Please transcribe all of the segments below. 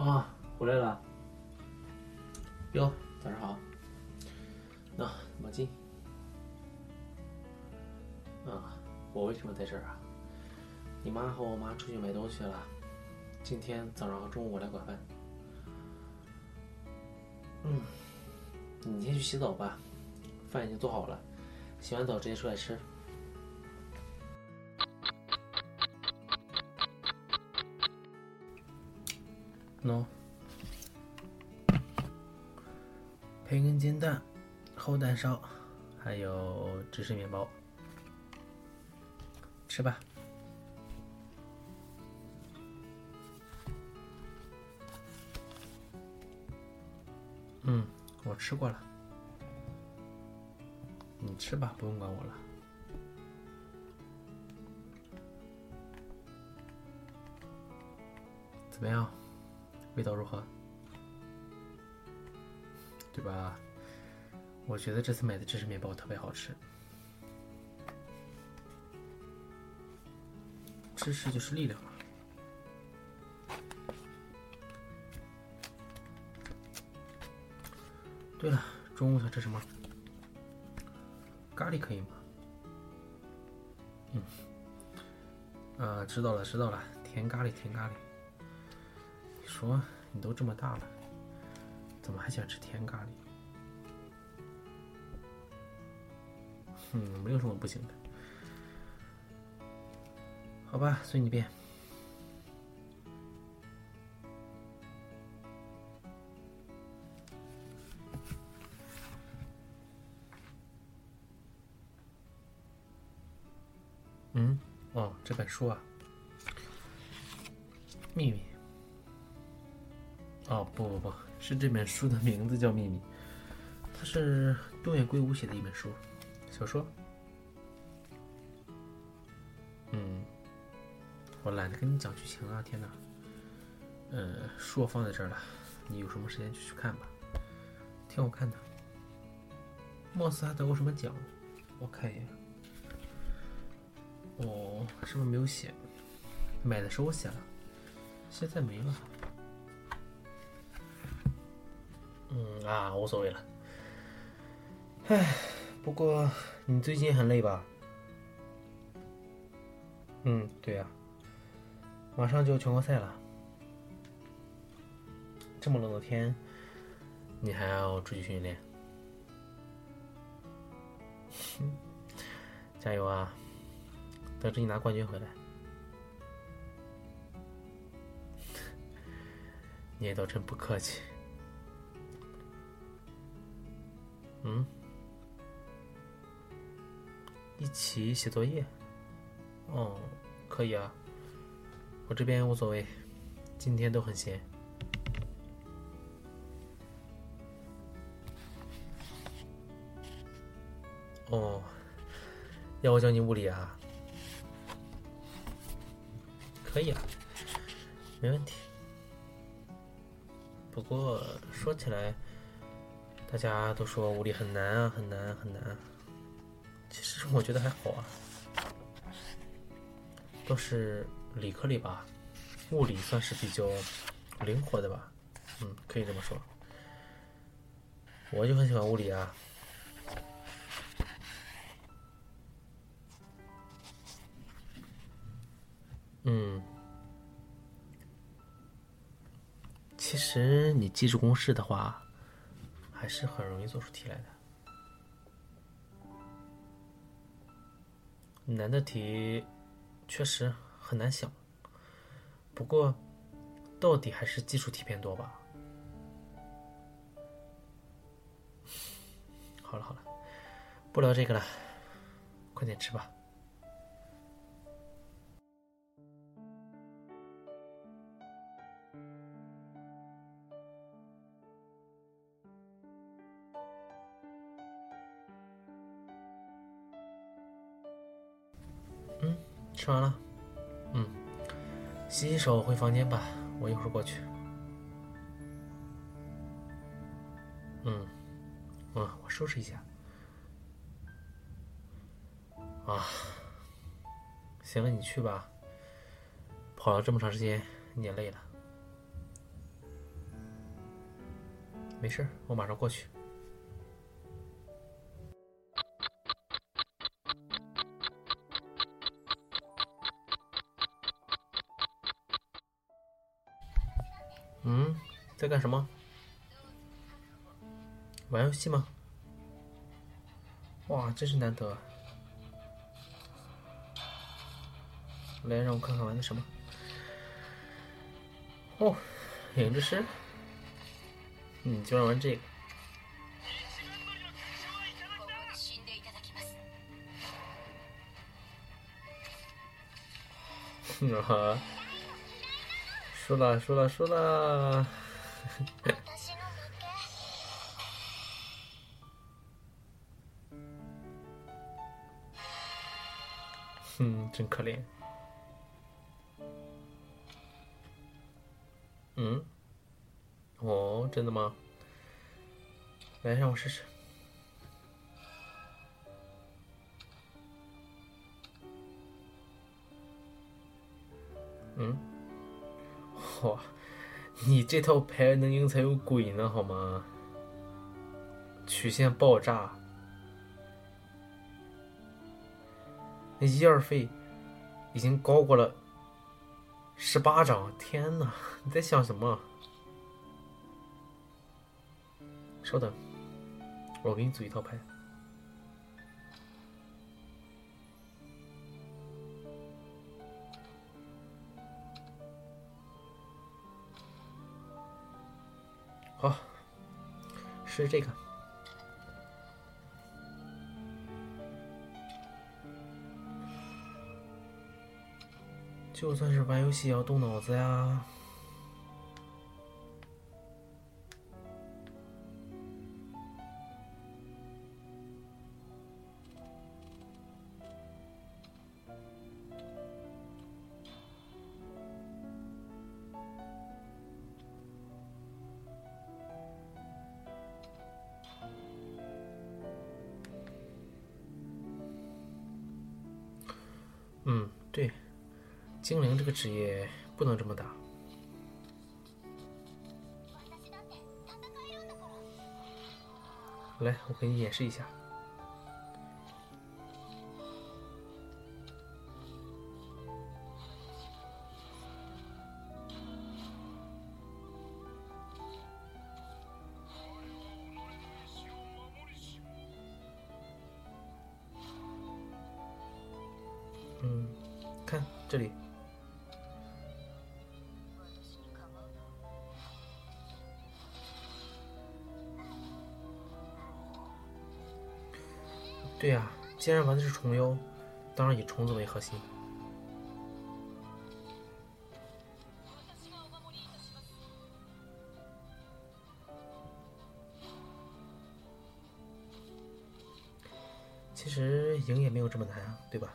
啊，回来了。哟，早上好。那毛巾。啊，我为什么在这儿啊？你妈和我妈出去买东西了，今天早上和中午我来管饭。嗯，你先去洗澡吧，饭已经做好了，洗完澡直接出来吃。喏，培根煎蛋、厚蛋烧，还有芝士面包，吃吧。嗯，我吃过了，你吃吧，不用管我了。怎么样？味道如何？对吧？我觉得这次买的芝士面包特别好吃。芝士就是力量。对了，中午想吃什么？咖喱可以吗？嗯。啊，知道了，知道了，甜咖喱，甜咖喱。说你都这么大了，怎么还想吃甜咖喱？嗯，没有什么不行的。好吧，随你便。嗯，哦，这本书啊，秘密。哦不不不是这本书的名字叫《秘密》，它是东野圭吾写的一本书，小说。嗯，我懒得跟你讲剧情啊！天哪，呃，书我放在这儿了，你有什么时间就去看吧，挺好看的。貌似还得过什么奖，我看一眼。哦，上面没有写，买的时候写了，现在没了。嗯啊，无所谓了。唉，不过你最近很累吧？嗯，对呀，马上就全国赛了。这么冷的天，你还要出去训练？加油啊！等着你拿冠军回来。你也都真不客气。嗯，一起写作业，哦，可以啊，我这边无所谓，今天都很闲。哦，要我教你物理啊？可以啊，没问题。不过说起来。大家都说物理很难啊，很难很难。其实我觉得还好啊，都是理科里吧，物理算是比较灵活的吧，嗯，可以这么说。我就很喜欢物理啊。嗯，其实你记住公式的话。还是很容易做出题来的。难的题确实很难想，不过到底还是基础题偏多吧。好了好了，不聊这个了，快点吃吧。吃完了，嗯，洗洗手回房间吧，我一会儿过去。嗯，嗯，我收拾一下。啊，行了，你去吧。跑了这么长时间，你也累了。没事，我马上过去。在干什么？玩游戏吗？哇，真是难得。来，让我看看玩的什么。哦，影之诗。嗯，就让玩这个。哈，输了，输了，输了。嗯，真可怜。嗯，哦，真的吗？来，让我试试。嗯，哇，你这套牌能赢才有鬼呢，好吗？曲线爆炸，那一二费已经高过了。十八张，天哪！你在想什么？稍等，我给你组一套牌。是这个。就算是玩游戏也要动脑子呀。对。精灵这个职业不能这么打。来，我给你演示一下。既然玩的是虫妖，当然以虫子为核心。其实赢也没有这么难啊，对吧？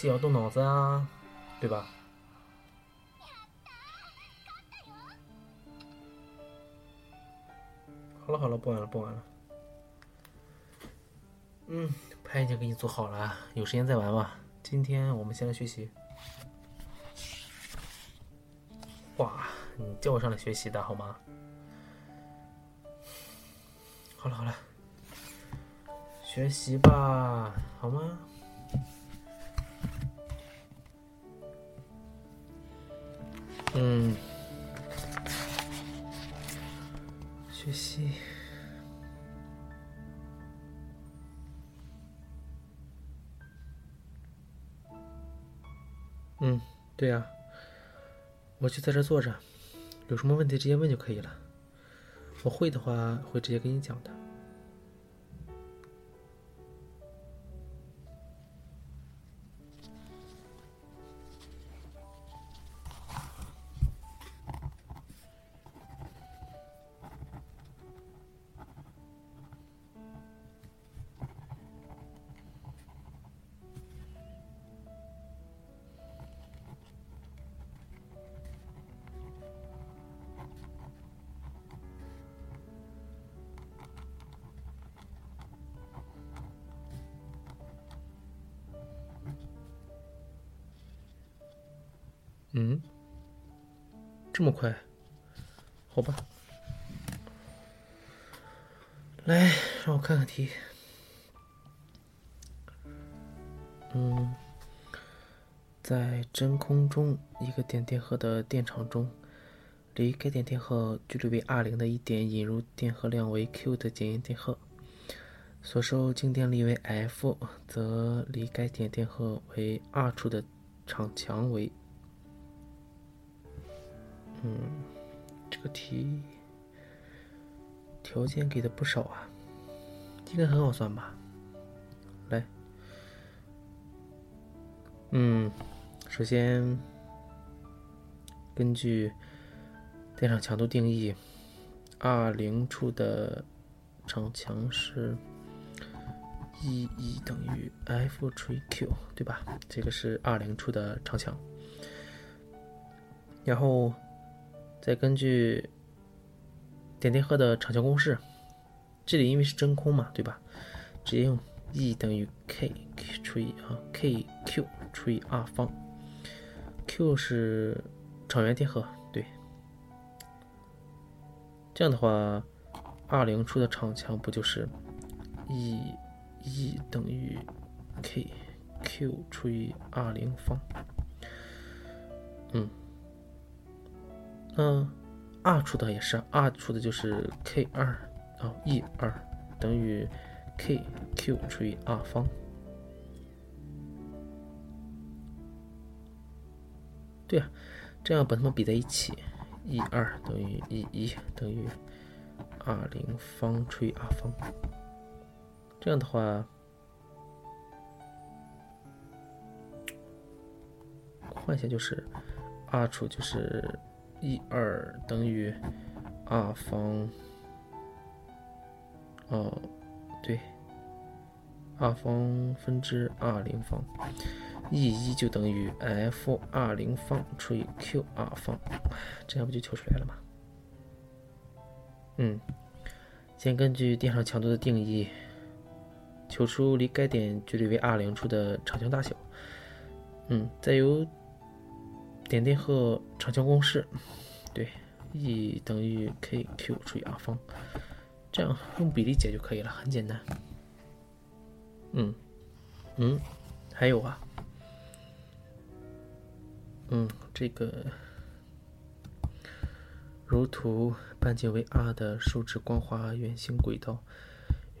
玩游戏要动脑子啊，对吧？好了好了，不玩了不玩了。嗯，牌已经给你做好了，有时间再玩吧。今天我们先来学习。哇，你叫我上来学习的好吗？好了好了，学习吧，好吗？嗯，学习。嗯，对呀。我就在这坐着，有什么问题直接问就可以了。我会的话会直接跟你讲的。嗯，这么快？好吧。来，让我看看题。嗯，在真空中一个点电荷的电场中，离该点电荷距离为 r 零的一点引入电荷量为 q 的检验电荷，所受静电力为 F，则离该点电荷为 r 处的场强为。嗯，这个题。条件给的不少啊，应该很好算吧？来，嗯，首先根据电场强度定义，R 零处的场强是 E 一等于 F 除以 Q，对吧？这个是 R 零处的场强，然后再根据。点电荷的场强公式，这里因为是真空嘛，对吧？直接用 E 等于 K 除以啊 K Q 除以 R 方，Q 是场源电荷，对。这样的话，R 零处的场强不就是 E E 等于 K Q 除以 R 零方？嗯，嗯。二处的也是，二处的就是 k 二啊，e 二等于 k q 除以 r 方。对啊，这样把它们比在一起，e 二等于 e 一等于 r 零方除以 r 方。这样的话，换一下就是，二处就是。一二等于 r 方，哦，对，r 方分之 r 零方，e 一就等于 f r 零方除以 q r 方，这样不就求出来了吗？嗯，先根据电场强度的定义，求出离该点距离为 r 零处的场强大小。嗯，再由点电荷场强公式，对，E 等于 KQ 除以 R 方，这样用比例解就可以了，很简单。嗯，嗯，还有啊，嗯，这个如图半径为 r 的树脂光滑圆形轨道，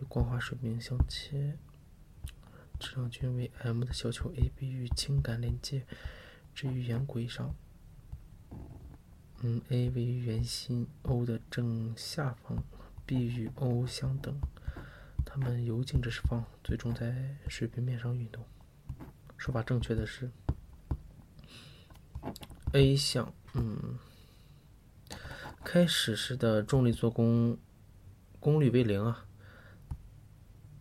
与光滑水平相切，质量均为 m 的小球 AB 与氢感连接。置于圆轨上，嗯，A 为圆心 O 的正下方，B 与 O 相等，它们由静止释放，最终在水平面上运动。说法正确的是 A 项，嗯，开始时的重力做功功率为零啊，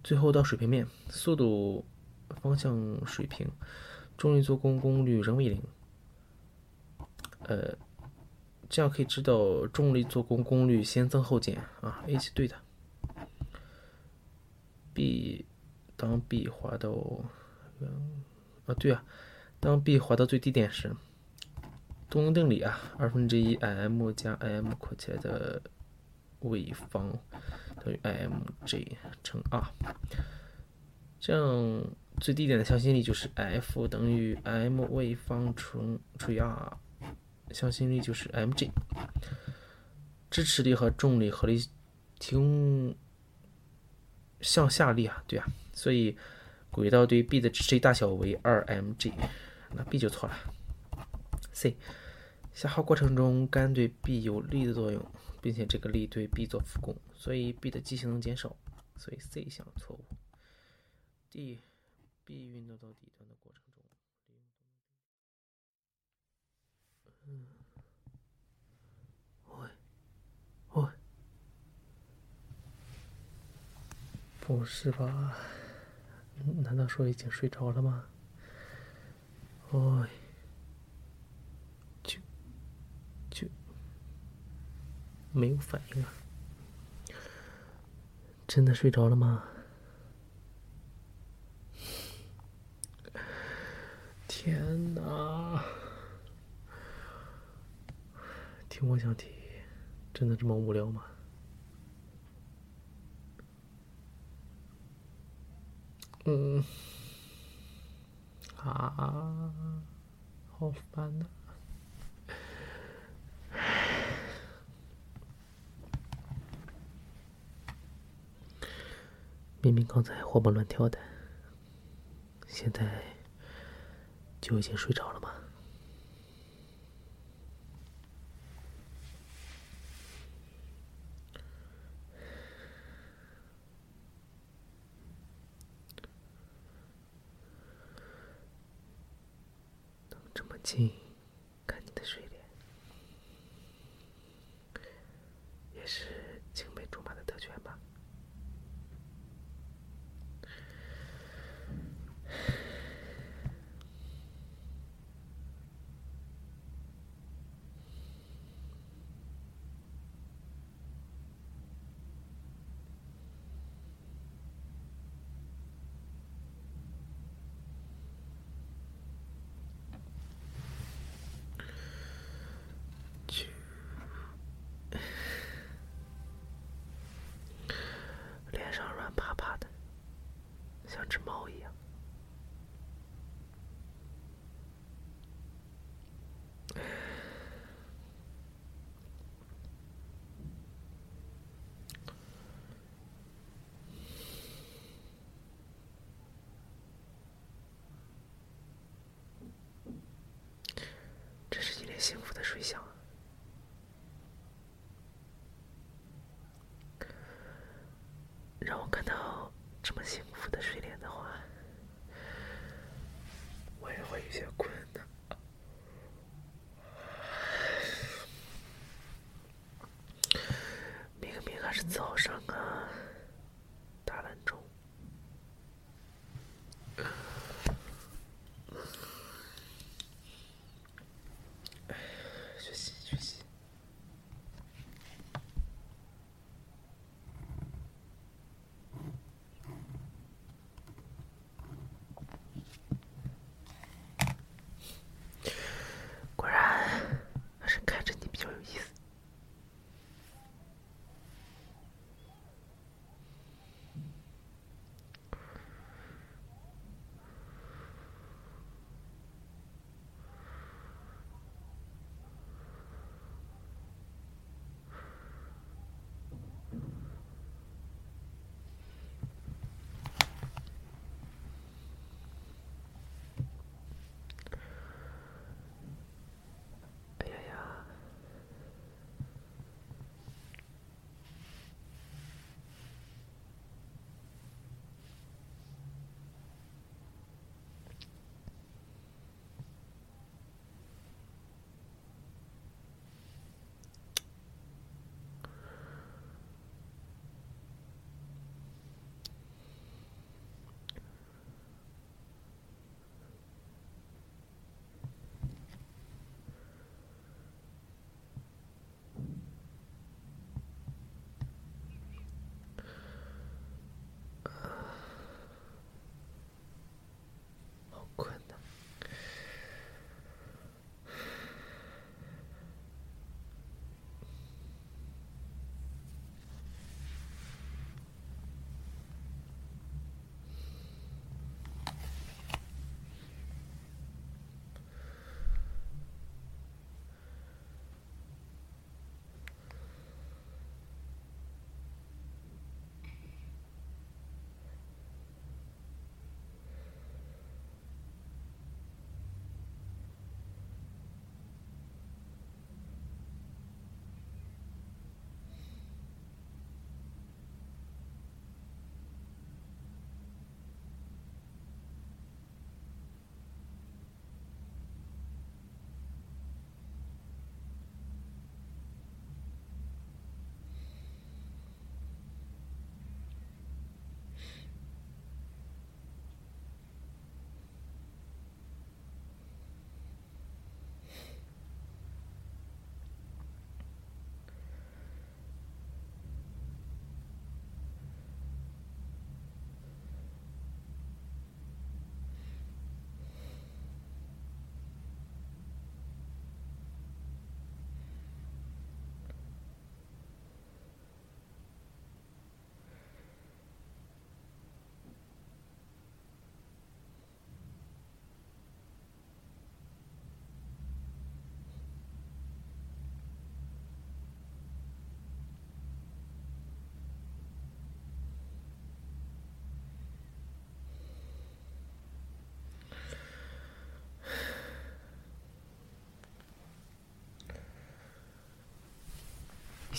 最后到水平面，速度方向水平。重力做功功率仍为零，呃，这样可以知道重力做功功率先增后减啊，A 是对的。B 当 B 滑到，啊对啊，当 B 滑到最低点时，动能定理啊，二分之一 m 加 m 括起来的位方等于 mj 乘 r，这样。最低点的向心力就是 F 等于 m 位方乘除以 r，向心力就是 mg，支持力和重力合力提供向下力啊，对啊，所以轨道对 B 的支持力大小为 2mg，那 B 就错了。C 下耗过程中杆对 B 有力的作用，并且这个力对 B 做负功，所以 B 的机性能减少，所以 C 项错误。D B 运动到底端的过程中，嗯，喂，喂，不是吧？难道说已经睡着了吗？喂，就就没有反应啊？真的睡着了吗？天哪！听我讲题，真的这么无聊吗？嗯，啊，好烦呐！明明刚才活蹦乱跳的，现在就已经睡着了吗？能这么近看你的睡脸，也是青梅竹马的特权吧？脸上软趴趴的，像只猫一样。这是一脸幸福的睡相！让我看到这么幸福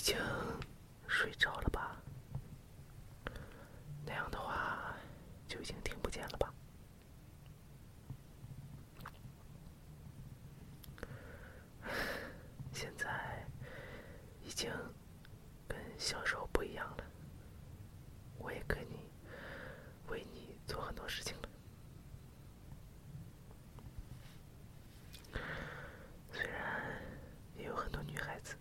已经睡着了吧？那样的话就已经听不见了吧？现在已经跟小时候不一样了，我也可以为你做很多事情了。虽然也有很多女孩子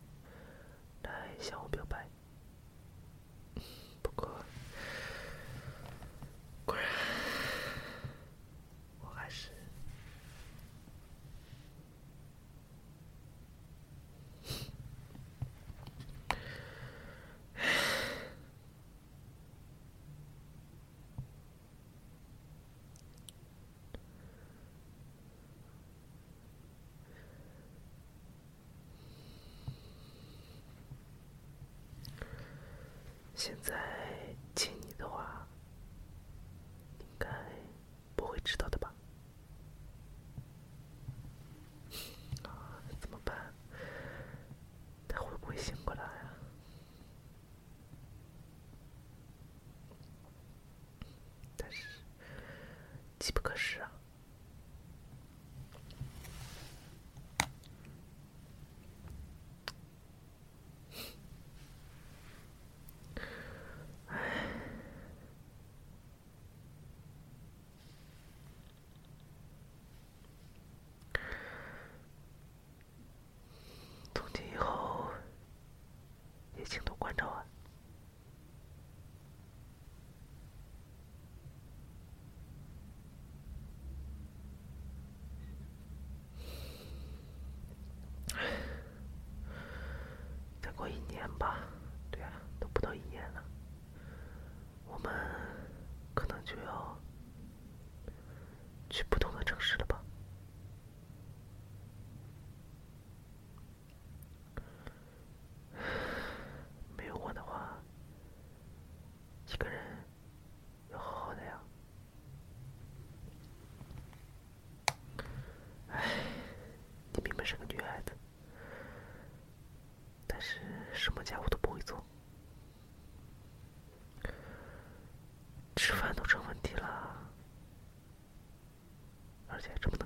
来向我表白，不过果然我还是。现在亲你的话，应该不会知道的吧？啊，怎么办？他会不会醒过来啊？但是机不可失啊！从今以后，也请多关照啊。再过一年吧，对啊，都不到一年了，我们可能就要去不同的城市了吧。没有我的话，一个人要好好的呀。唉，你明明是个女孩子，但是什么家务都不会做，吃饭都成问题了，而且这么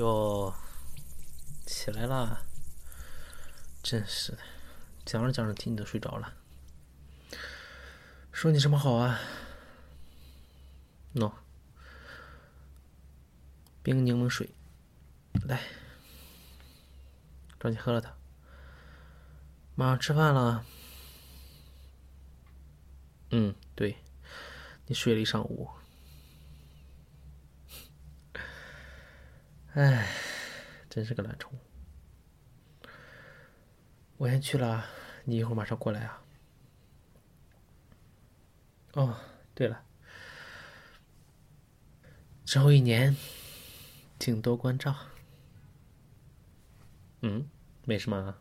哟，起来啦！真是的，讲着讲着听你都睡着了。说你什么好啊？喏，冰柠檬水，来，抓紧喝了它。马上吃饭了，嗯，对，你睡了一上午。哎，真是个懒虫。我先去了，你一会儿马上过来啊。哦，对了，之后一年，请多关照。嗯，没什么啊。